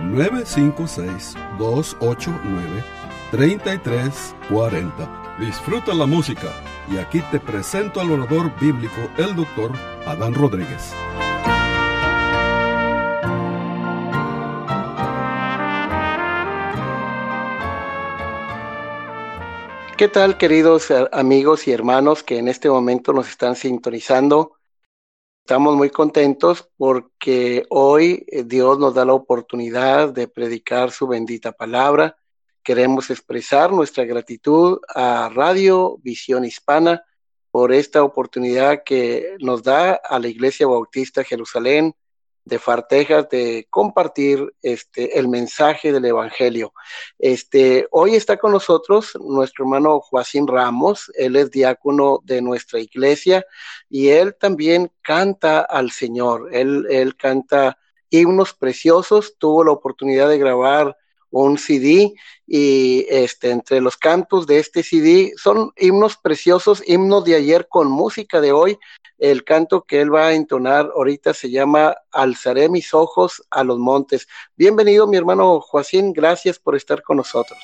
956-289-3340. Disfruta la música y aquí te presento al orador bíblico, el doctor Adán Rodríguez. ¿Qué tal, queridos amigos y hermanos que en este momento nos están sintonizando? Estamos muy contentos porque hoy eh, Dios nos da la oportunidad de predicar su bendita palabra. Queremos expresar nuestra gratitud a Radio Visión Hispana por esta oportunidad que nos da a la Iglesia Bautista Jerusalén de Fartejas de compartir este el mensaje del evangelio. Este hoy está con nosotros nuestro hermano Joaquín Ramos, él es diácono de nuestra iglesia y él también canta al Señor. Él él canta himnos preciosos, tuvo la oportunidad de grabar un CD y este, entre los cantos de este CD son himnos preciosos, himnos de ayer con música de hoy. El canto que él va a entonar ahorita se llama Alzaré mis ojos a los montes. Bienvenido mi hermano Joaquín, gracias por estar con nosotros.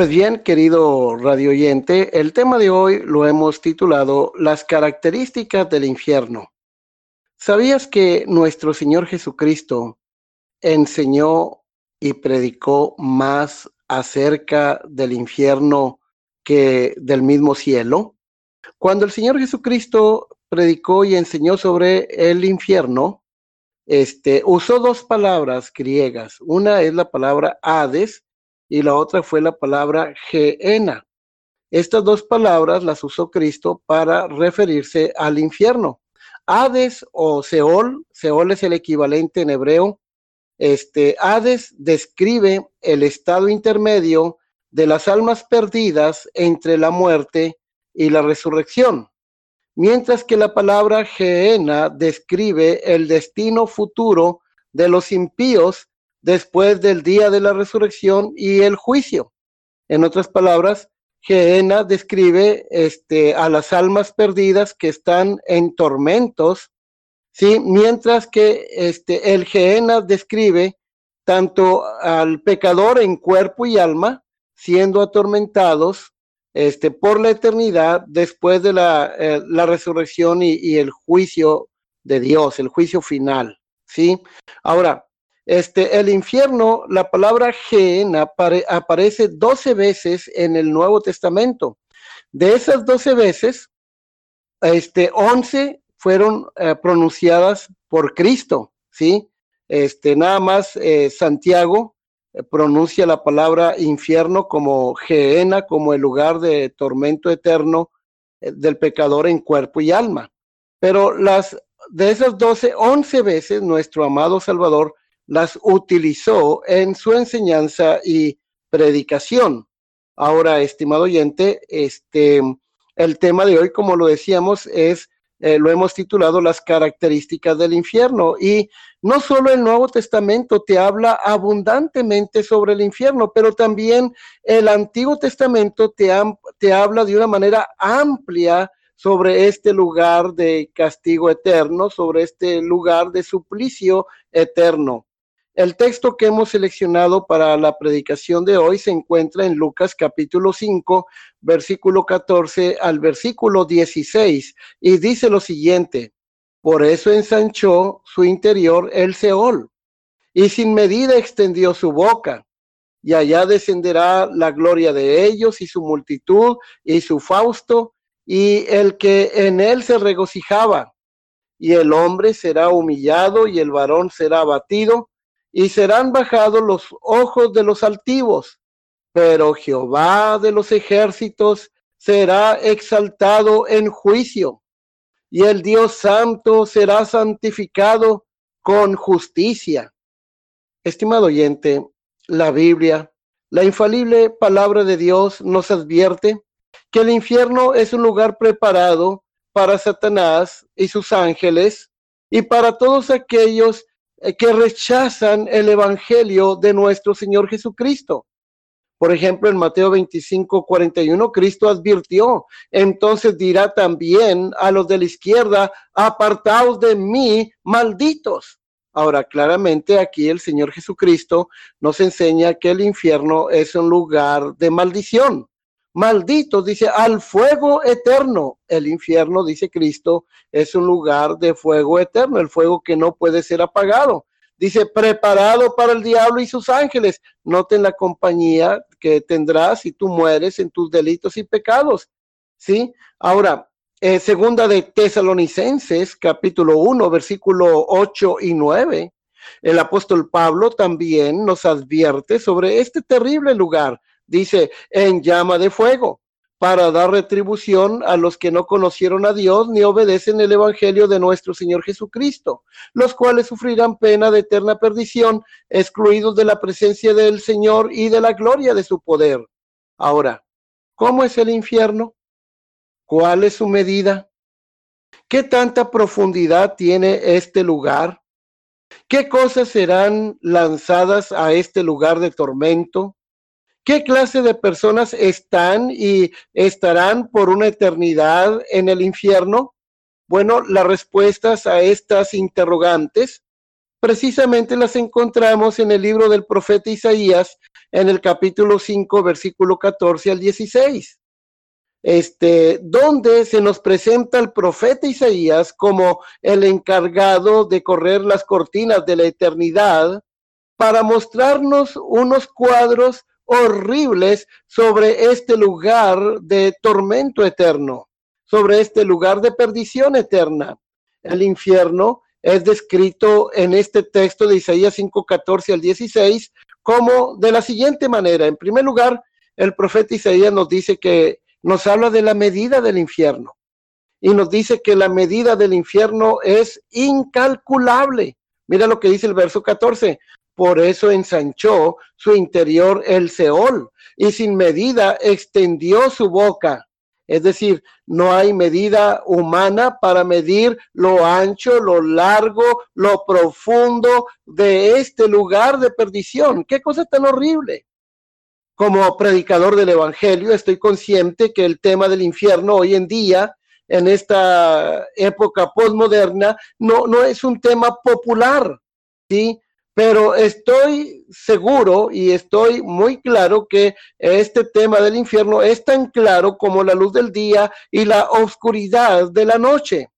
Pues bien, querido radio oyente, el tema de hoy lo hemos titulado Las características del infierno. ¿Sabías que nuestro Señor Jesucristo enseñó y predicó más acerca del infierno que del mismo cielo? Cuando el Señor Jesucristo predicó y enseñó sobre el infierno, este, usó dos palabras griegas. Una es la palabra Hades, y la otra fue la palabra Geena. Estas dos palabras las usó Cristo para referirse al infierno. Hades o Seol, Seol es el equivalente en hebreo. Este Hades describe el estado intermedio de las almas perdidas entre la muerte y la resurrección, mientras que la palabra Geena describe el destino futuro de los impíos después del día de la resurrección y el juicio. En otras palabras, Geena describe este, a las almas perdidas que están en tormentos ¿sí? Mientras que este, el Geena describe tanto al pecador en cuerpo y alma siendo atormentados este, por la eternidad después de la, eh, la resurrección y, y, el juicio de Dios, el juicio final, ¿sí? Ahora, este, el infierno, la palabra Geena aparece 12 veces en el Nuevo Testamento. De esas 12 veces, este, 11 fueron eh, pronunciadas por Cristo, ¿sí? Este, nada más eh, Santiago eh, pronuncia la palabra infierno como Geena, como el lugar de tormento eterno del pecador en cuerpo y alma. Pero las de esas 12, 11 veces nuestro amado Salvador las utilizó en su enseñanza y predicación. Ahora, estimado oyente, este, el tema de hoy, como lo decíamos, es, eh, lo hemos titulado las características del infierno. Y no solo el Nuevo Testamento te habla abundantemente sobre el infierno, pero también el Antiguo Testamento te, te habla de una manera amplia sobre este lugar de castigo eterno, sobre este lugar de suplicio eterno. El texto que hemos seleccionado para la predicación de hoy se encuentra en Lucas capítulo 5, versículo 14 al versículo 16 y dice lo siguiente, por eso ensanchó su interior el Seol y sin medida extendió su boca y allá descenderá la gloria de ellos y su multitud y su fausto y el que en él se regocijaba. Y el hombre será humillado y el varón será abatido y serán bajados los ojos de los altivos, pero Jehová de los ejércitos será exaltado en juicio, y el Dios santo será santificado con justicia. Estimado oyente, la Biblia, la infalible palabra de Dios nos advierte que el infierno es un lugar preparado para Satanás y sus ángeles y para todos aquellos que rechazan el Evangelio de nuestro Señor Jesucristo. Por ejemplo, en Mateo 25, 41, Cristo advirtió, entonces dirá también a los de la izquierda, apartaos de mí, malditos. Ahora, claramente aquí el Señor Jesucristo nos enseña que el infierno es un lugar de maldición. Malditos, dice, al fuego eterno. El infierno, dice Cristo, es un lugar de fuego eterno, el fuego que no puede ser apagado. Dice, preparado para el diablo y sus ángeles. Noten la compañía que tendrás si tú mueres en tus delitos y pecados. ¿Sí? Ahora, eh, segunda de Tesalonicenses, capítulo 1, versículo 8 y 9. El apóstol Pablo también nos advierte sobre este terrible lugar dice, en llama de fuego, para dar retribución a los que no conocieron a Dios ni obedecen el Evangelio de nuestro Señor Jesucristo, los cuales sufrirán pena de eterna perdición, excluidos de la presencia del Señor y de la gloria de su poder. Ahora, ¿cómo es el infierno? ¿Cuál es su medida? ¿Qué tanta profundidad tiene este lugar? ¿Qué cosas serán lanzadas a este lugar de tormento? ¿Qué clase de personas están y estarán por una eternidad en el infierno? Bueno, las respuestas a estas interrogantes precisamente las encontramos en el libro del profeta Isaías, en el capítulo 5, versículo 14 al 16. Este, donde se nos presenta el profeta Isaías como el encargado de correr las cortinas de la eternidad para mostrarnos unos cuadros horribles sobre este lugar de tormento eterno, sobre este lugar de perdición eterna. El infierno es descrito en este texto de Isaías 5:14 al 16 como de la siguiente manera. En primer lugar, el profeta Isaías nos dice que nos habla de la medida del infierno y nos dice que la medida del infierno es incalculable. Mira lo que dice el verso 14 por eso ensanchó su interior el Seol y sin medida extendió su boca. Es decir, no hay medida humana para medir lo ancho, lo largo, lo profundo de este lugar de perdición. Qué cosa tan horrible. Como predicador del Evangelio, estoy consciente que el tema del infierno hoy en día en esta época postmoderna, no, no es un tema popular, ¿sí? Pero estoy seguro y estoy muy claro que este tema del infierno es tan claro como la luz del día y la oscuridad de la noche.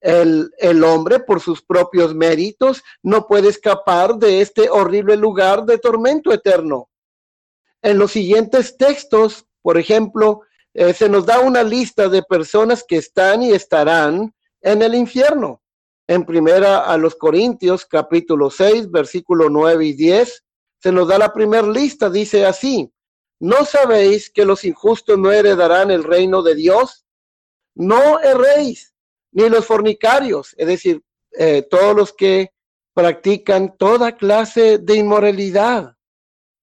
El, el, hombre, por sus propios méritos, no puede escapar de este horrible lugar de tormento eterno. En los siguientes textos, por ejemplo, eh, se nos da una lista de personas que están y estarán en el infierno. En primera a los Corintios, capítulo 6, versículo 9 y 10, se nos da la primera lista, dice así, ¿no sabéis que los injustos no heredarán el reino de Dios? No erréis, ni los fornicarios, es decir, eh, todos los que practican toda clase de inmoralidad,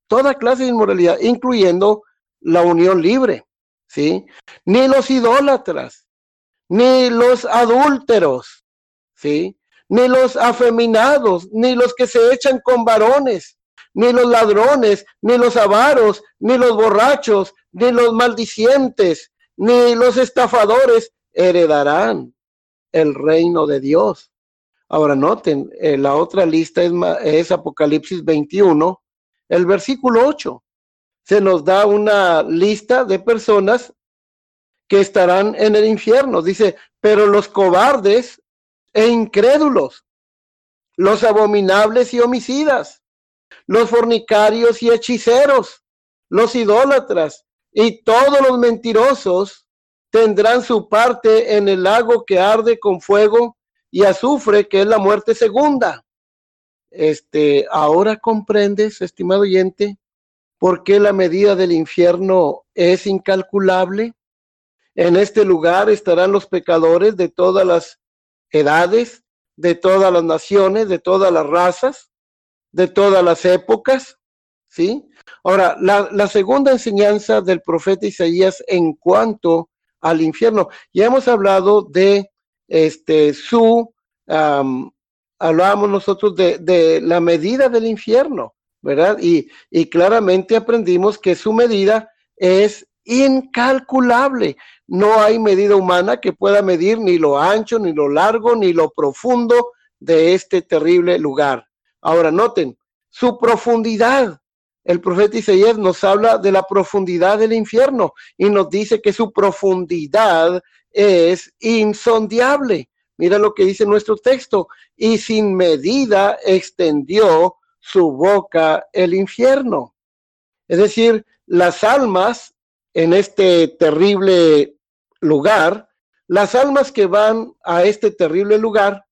toda clase de inmoralidad, incluyendo la unión libre, ¿sí? Ni los idólatras, ni los adúlteros, ¿sí? Ni los afeminados, ni los que se echan con varones, ni los ladrones, ni los avaros, ni los borrachos, ni los maldicientes, ni los estafadores heredarán el reino de Dios. Ahora noten, eh, la otra lista es, es Apocalipsis 21, el versículo 8 se nos da una lista de personas que estarán en el infierno. Dice, pero los cobardes e incrédulos, los abominables y homicidas, los fornicarios y hechiceros, los idólatras y todos los mentirosos tendrán su parte en el lago que arde con fuego y azufre, que es la muerte segunda. Este, ahora comprendes, estimado oyente, ¿Por qué la medida del infierno es incalculable? En este lugar estarán los pecadores de todas las edades, de todas las naciones, de todas las razas, de todas las épocas, ¿sí? Ahora, la, segunda enseñanza del profeta Isaías en cuanto al infierno, ya hemos hablado de este su, hablábamos nosotros de, la medida del infierno, ¿verdad? Y claramente aprendimos que su medida es incalculable. No hay medida humana que pueda medir ni lo ancho, ni lo largo, ni lo profundo de este terrible lugar. Ahora noten, su profundidad. El profeta Isaías nos habla de la profundidad del infierno y nos dice que su profundidad es insondiable. Mira lo que dice nuestro texto. Y sin medida extendió su boca el infierno. Es decir, las almas en este terrible lugar, las almas que van a este terrible lugar,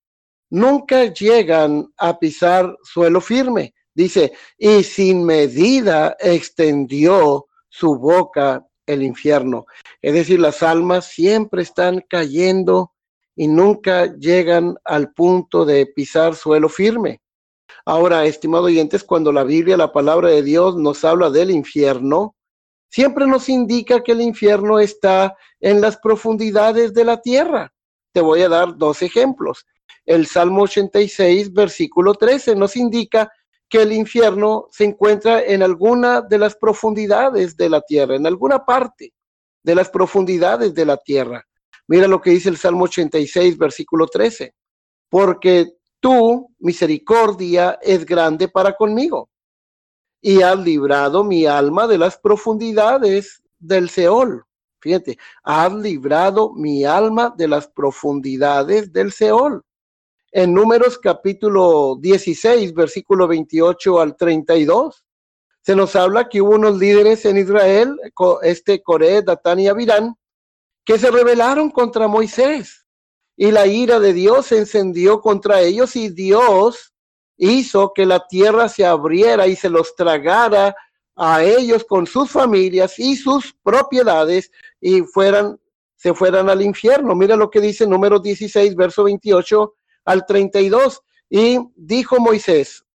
nunca llegan a pisar suelo firme. Dice, y sin medida extendió su boca el infierno. Es decir, las almas siempre están cayendo y nunca llegan al punto de pisar suelo firme. Ahora, estimado oyentes, cuando la Biblia, la palabra de Dios, nos habla del infierno, siempre nos indica que el infierno está en las profundidades de la tierra. Te voy a dar dos ejemplos. El Salmo 86, versículo 13, nos indica que el infierno se encuentra en alguna de las profundidades de la tierra, en alguna parte de las profundidades de la tierra. Mira lo que dice el Salmo 86, versículo 13. Porque tu misericordia es grande para conmigo y has librado mi alma de las profundidades del Seol. Fíjate, has librado mi alma de las profundidades del Seol. En Números capítulo 16, versículo 28 al 32, se nos habla que hubo unos líderes en Israel, este Coré, Datán y Abirán, que se rebelaron contra Moisés y la ira de Dios se encendió contra ellos y Dios hizo que la tierra se abriera y se los tragara a ellos con sus familias y sus propiedades y fueran se fueran al infierno. Mira lo que dice número 16, verso 28 al 32. Y dijo Moisés,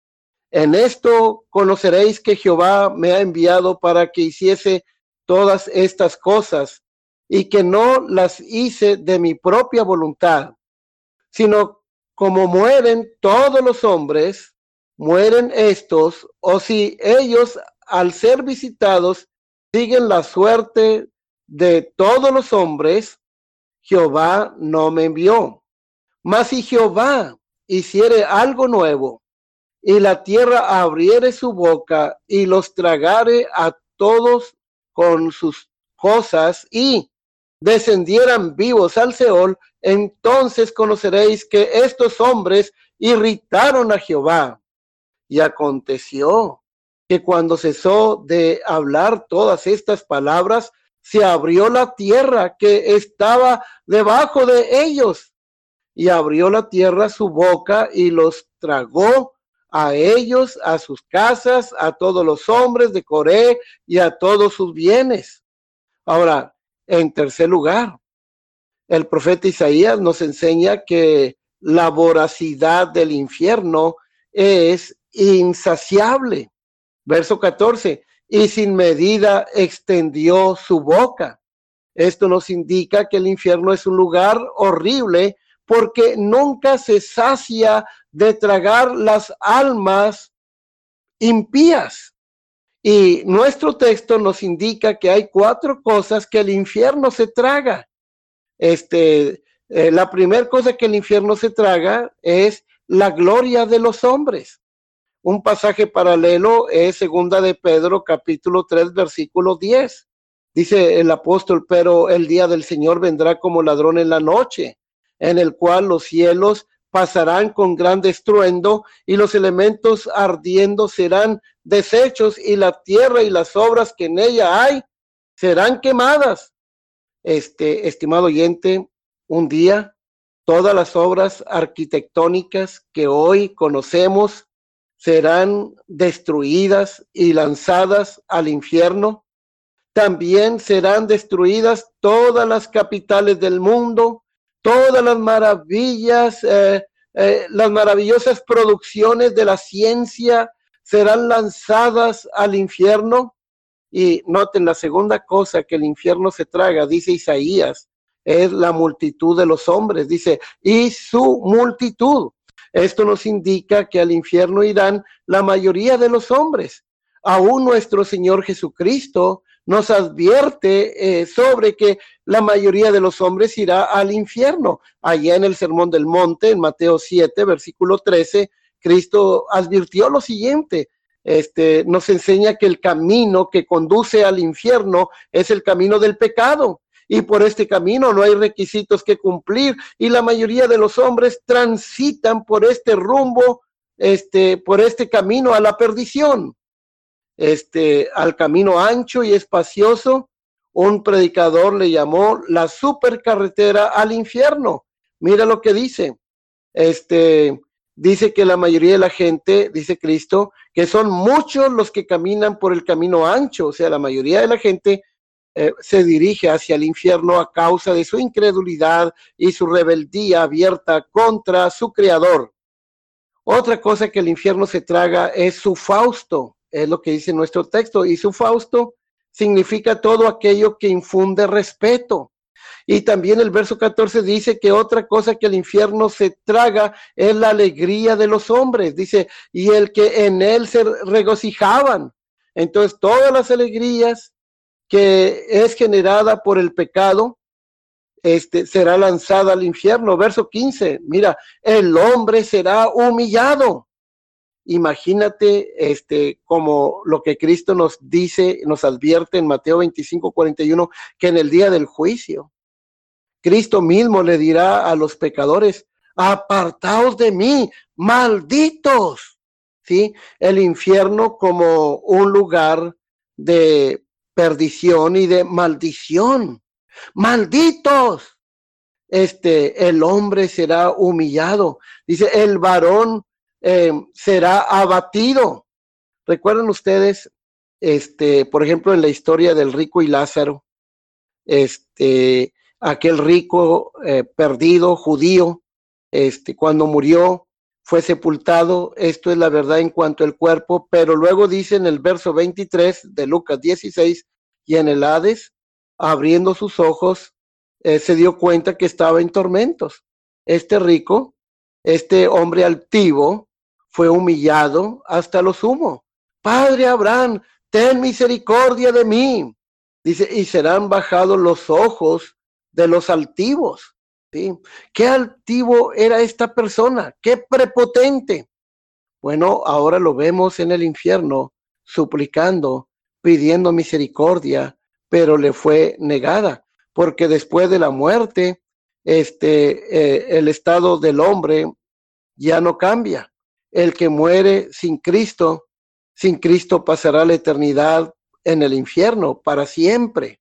en esto conoceréis que Jehová me ha enviado para que hiciese todas estas cosas y que no las hice de mi propia voluntad, sino como mueren todos los hombres, mueren estos, o si ellos al ser visitados siguen la suerte de todos los hombres, Jehová no me envió. Mas si Jehová hiciere algo nuevo, y la tierra abriere su boca y los tragare a todos con sus cosas y descendieran vivos al Seol, entonces conoceréis que estos hombres irritaron a Jehová. Y aconteció que cuando cesó de hablar todas estas palabras, se abrió la tierra que estaba debajo de ellos y abrió la tierra su boca y los tragó a ellos, a sus casas, a todos los hombres de Coré y a todos sus bienes. Ahora, en tercer lugar, el profeta Isaías nos enseña que la voracidad del infierno es insaciable. Verso 14, y sin medida extendió su boca. Esto nos indica que el infierno es un lugar horrible porque nunca se sacia de tragar las almas impías. Y nuestro texto nos indica que hay cuatro cosas que el infierno se traga. Este, eh, la primera cosa que el infierno se traga es la gloria de los hombres. Un pasaje paralelo es segunda de Pedro capítulo 3 versículo 10. Dice el apóstol, pero el día del Señor vendrá como ladrón en la noche, en el cual los cielos pasarán con gran estruendo y los elementos ardiendo serán deshechos y la tierra y las obras que en ella hay serán quemadas. Este, estimado oyente, un día todas las obras arquitectónicas que hoy conocemos serán destruidas y lanzadas al infierno. También serán destruidas todas las capitales del mundo, todas las maravillas, eh, eh, las maravillosas producciones de la ciencia serán lanzadas al infierno. Y noten la segunda cosa que el infierno se traga, dice Isaías, es la multitud de los hombres, dice, y su multitud. Esto nos indica que al infierno irán la mayoría de los hombres. Aún nuestro Señor Jesucristo nos advierte eh, sobre que la mayoría de los hombres irá al infierno. Allá en el Sermón del Monte, en Mateo 7, versículo 13, Cristo advirtió lo siguiente. Este, nos enseña que el camino que conduce al infierno es el camino del pecado y por este camino no hay requisitos que cumplir y la mayoría de los hombres transitan por este rumbo, este, por este camino a la perdición, este, al camino ancho y espacioso. Un predicador le llamó la supercarretera al infierno. Mira lo que dice. Este, dice que la mayoría de la gente, dice Cristo, que son muchos los que caminan por el camino ancho, o sea, la mayoría de la gente eh, se dirige hacia el infierno a causa de su incredulidad y su rebeldía abierta contra su creador. Otra cosa que el infierno se traga es su Fausto, es lo que dice nuestro texto, y su Fausto significa todo aquello que infunde respeto. Y también el verso 14 dice que otra cosa que el infierno se traga es la alegría de los hombres. Dice, y el que en él se regocijaban. Entonces, todas las alegrías, que es generada por el pecado, este, será lanzada al infierno. Verso 15, mira, el hombre será humillado. Imagínate, este, como lo que Cristo nos dice, nos advierte en Mateo 25, 41, que en el día del juicio, Cristo mismo le dirá a los pecadores, apartaos de mí, malditos. ¿Sí? El infierno como un lugar de perdición y de maldición. Malditos. Este, el hombre será humillado. Dice, el varón eh, será abatido. ¿Recuerdan ustedes, este, por ejemplo, en la historia del rico y Lázaro? Este, aquel rico eh, perdido judío, este, cuando murió, fue sepultado, esto es la verdad en cuanto al cuerpo, pero luego dice en el verso 23 de Lucas 16, y en el Hades, abriendo sus ojos, eh, se dio cuenta que estaba en tormentos. Este rico, este hombre altivo, fue humillado hasta lo sumo. Padre Abraham, ten misericordia de mí. Dice, y serán bajados los ojos de los altivos. ¿sí? ¿Qué altivo era esta persona? ¿Qué prepotente? Bueno, ahora lo vemos en el infierno suplicando, pidiendo misericordia, pero le fue negada, porque después de la muerte, este, eh, el estado del hombre ya no cambia. El que muere sin Cristo, sin Cristo pasará la eternidad en el infierno para siempre.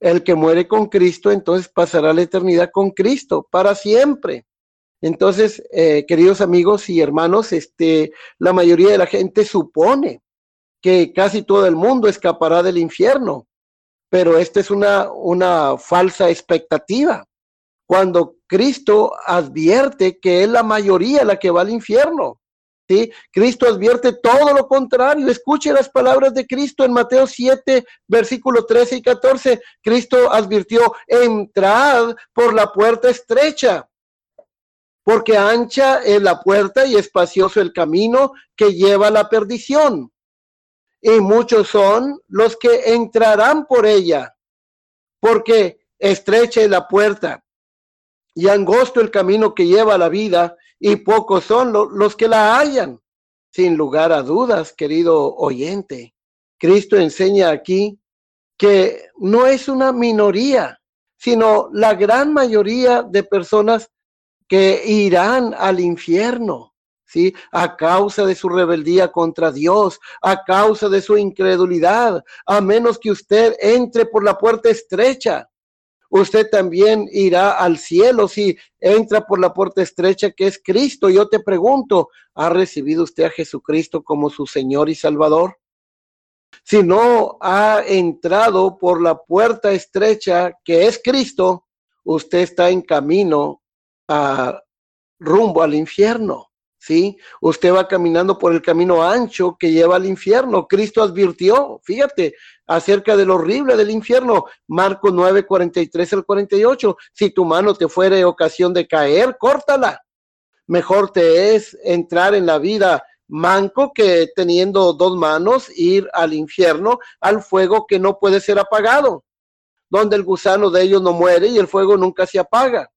El que muere con Cristo, entonces pasará la eternidad con Cristo para siempre. Entonces, eh, queridos amigos y hermanos, este, la mayoría de la gente supone que casi todo el mundo escapará del infierno, pero esta es una, una falsa expectativa. Cuando Cristo advierte que es la mayoría la que va al infierno. Cristo advierte todo lo contrario. Escuche las palabras de Cristo en Mateo 7, versículo 13 y 14. Cristo advirtió, entrad por la puerta estrecha, porque ancha es la puerta y espacioso el camino que lleva a la perdición. Y muchos son los que entrarán por ella, porque estrecha es la puerta y angosto el camino que lleva a la vida, y pocos son los que la hallan. Sin lugar a dudas, querido oyente, Cristo enseña aquí que no es una minoría, sino la gran mayoría de personas que irán al infierno, ¿sí? A causa de su rebeldía contra Dios, a causa de su incredulidad, a menos que usted entre por la puerta estrecha usted también irá al cielo si entra por la puerta estrecha que es Cristo. Yo te pregunto, ¿ha recibido usted a Jesucristo como su Señor y Salvador? Si no ha entrado por la puerta estrecha que es Cristo, usted está en camino a rumbo al infierno. ¿Sí? Usted va caminando por el camino ancho que lleva al infierno. Cristo advirtió, fíjate, acerca de lo horrible del infierno. Marcos 9, 43 al 48. Si tu mano te fuere ocasión de caer, córtala. Mejor te es entrar en la vida manco que teniendo dos manos ir al infierno, al fuego que no puede ser apagado, donde el gusano de ellos no muere y el fuego nunca se apaga.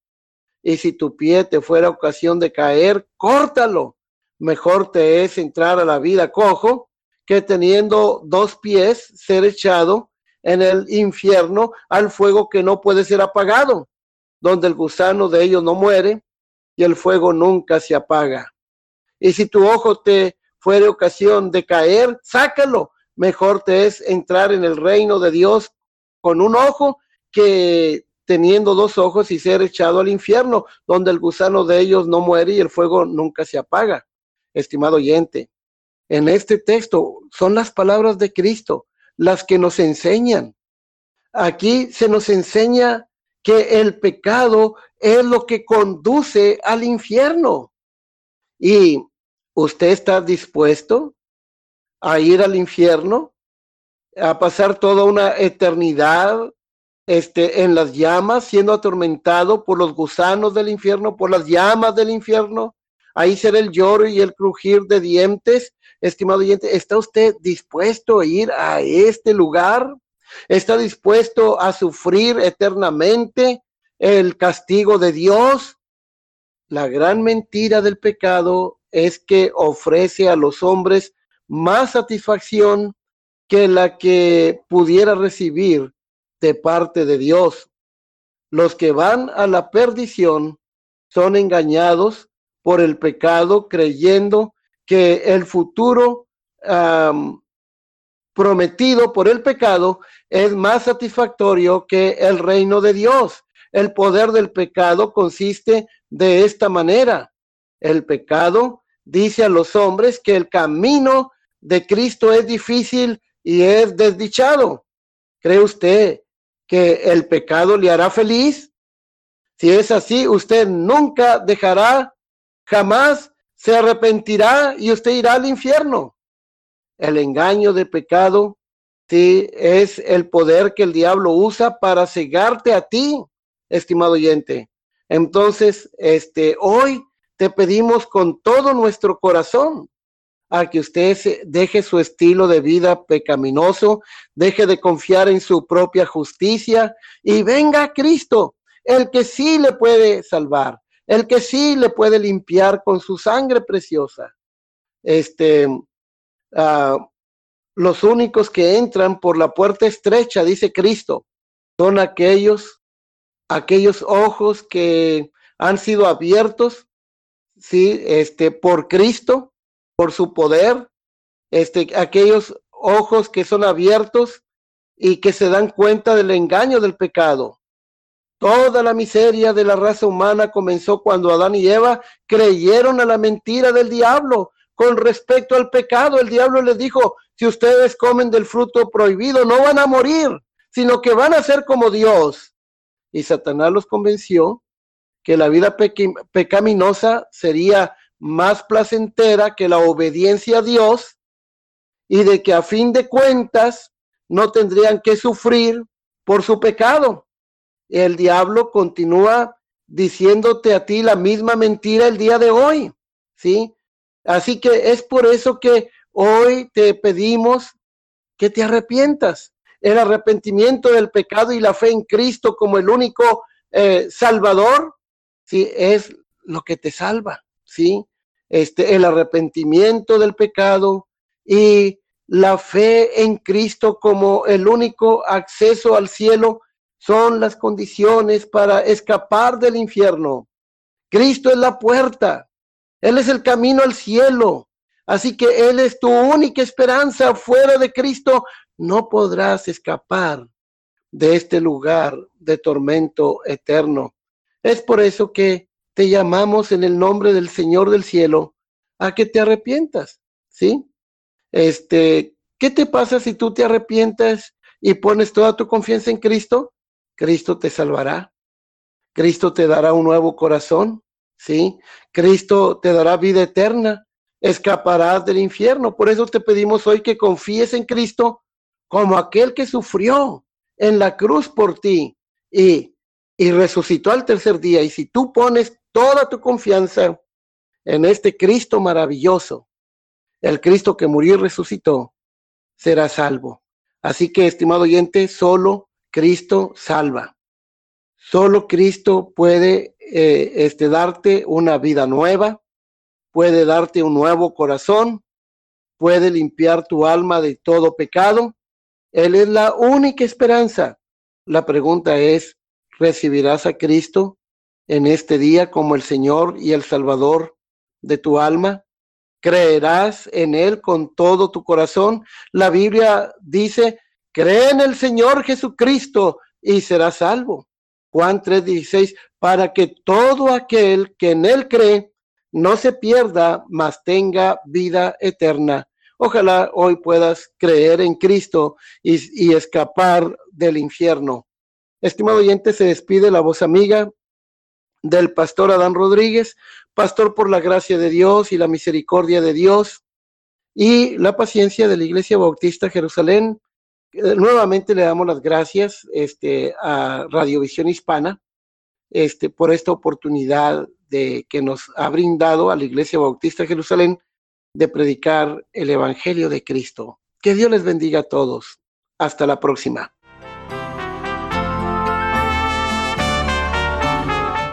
Y si tu pie te fuera ocasión de caer, córtalo. Mejor te es entrar a la vida cojo que teniendo dos pies ser echado en el infierno al fuego que no puede ser apagado, donde el gusano de ellos no muere y el fuego nunca se apaga. Y si tu ojo te fuere ocasión de caer, sácalo. Mejor te es entrar en el reino de Dios con un ojo que teniendo dos ojos y ser echado al infierno, donde el gusano de ellos no muere y el fuego nunca se apaga. Estimado oyente, en este texto son las palabras de Cristo las que nos enseñan. Aquí se nos enseña que el pecado es lo que conduce al infierno. ¿Y usted está dispuesto a ir al infierno? ¿A pasar toda una eternidad este, en las llamas, siendo atormentado por los gusanos del infierno, por las llamas del infierno. Ahí será el lloro y el crujir de dientes. Estimado oyente, ¿está usted dispuesto a ir a este lugar? ¿Está dispuesto a sufrir eternamente el castigo de Dios? La gran mentira del pecado es que ofrece a los hombres más satisfacción que la que pudiera recibir de parte de Dios. Los que van a la perdición son engañados por el pecado creyendo que el futuro prometido por el pecado es más satisfactorio que el reino de Dios. El poder del pecado consiste de esta manera. El pecado dice a los hombres que el camino de Cristo es difícil y es desdichado. ¿Cree usted que el pecado le hará feliz? Si es así, usted nunca dejará, jamás se arrepentirá y usted irá al infierno. El engaño de pecado, sí, es el poder que el diablo usa para cegarte a ti, estimado oyente. Entonces, este, hoy te pedimos con todo nuestro corazón a que usted deje su estilo de vida pecaminoso, deje de confiar en su propia justicia y venga Cristo. el que sí le puede salvar, el que sí le puede limpiar con su sangre preciosa. Este, uh, los únicos que entran por la puerta estrecha, dice Cristo, son aquellos, aquellos ojos que han sido abiertos, sí, este, por Cristo, por su poder, este, aquellos ojos que son abiertos y que se dan cuenta del engaño del pecado. Toda la miseria de la raza humana comenzó cuando Adán y Eva creyeron a la mentira del diablo con respecto al pecado. El diablo les dijo, si ustedes comen del fruto prohibido, no van a morir, sino que van a ser como Dios. Y Satanás los convenció que la vida pecaminosa sería más placentera que la obediencia a Dios y de que a fin de cuentas no tendrían que sufrir por su pecado. El diablo continúa diciéndote a ti la misma mentira el día de hoy, ¿sí? Así que es por eso que hoy te pedimos que te arrepientas. El arrepentimiento del pecado y la fe en Cristo como el único eh, Salvador, sí, es lo que te salva, sí. Este, el arrepentimiento del pecado y la fe en Cristo como el único acceso al cielo son las condiciones para escapar del infierno. Cristo es la puerta, Él es el camino al cielo. Así que Él es tu única esperanza. Fuera de Cristo no podrás escapar de este lugar de tormento eterno. Es por eso que te llamamos en el nombre del Señor del cielo a que te arrepientas, ¿sí? Este, ¿qué te pasa si tú te arrepientas y pones toda tu confianza en Cristo? Cristo te salvará. Cristo te dará un nuevo corazón, ¿sí? Cristo te dará vida eterna. Escaparás del infierno. Por eso te pedimos hoy que confíes en Cristo como aquel que sufrió en la cruz por ti y, y resucitó al tercer día. Y si tú pones toda tu confianza en este Cristo maravilloso, el Cristo que murió y resucitó, será salvo. Así que, estimado oyente, solo Cristo salva. Solo Cristo puede eh, este, darte una vida nueva, puede darte un nuevo corazón, puede limpiar tu alma de todo pecado. Él es la única esperanza. La pregunta es, ¿recibirás a Cristo en este día como el Señor y el Salvador de tu alma? creerás en Él con todo tu corazón. La Biblia dice, cree en el Señor Jesucristo y serás salvo. Juan 3:16, para que todo aquel que en Él cree no se pierda, mas tenga vida eterna. Ojalá hoy puedas creer en Cristo y, y escapar del infierno. Estimado oyente, se despide la voz amiga del pastor Adán Rodríguez pastor por la gracia de Dios y la misericordia de Dios y la paciencia de la Iglesia Bautista Jerusalén. Eh, nuevamente le damos las gracias este, a Radiovisión Hispana este, por esta oportunidad de que nos ha brindado a la Iglesia Bautista Jerusalén de predicar el Evangelio de Cristo. Que Dios les bendiga a todos. Hasta la próxima.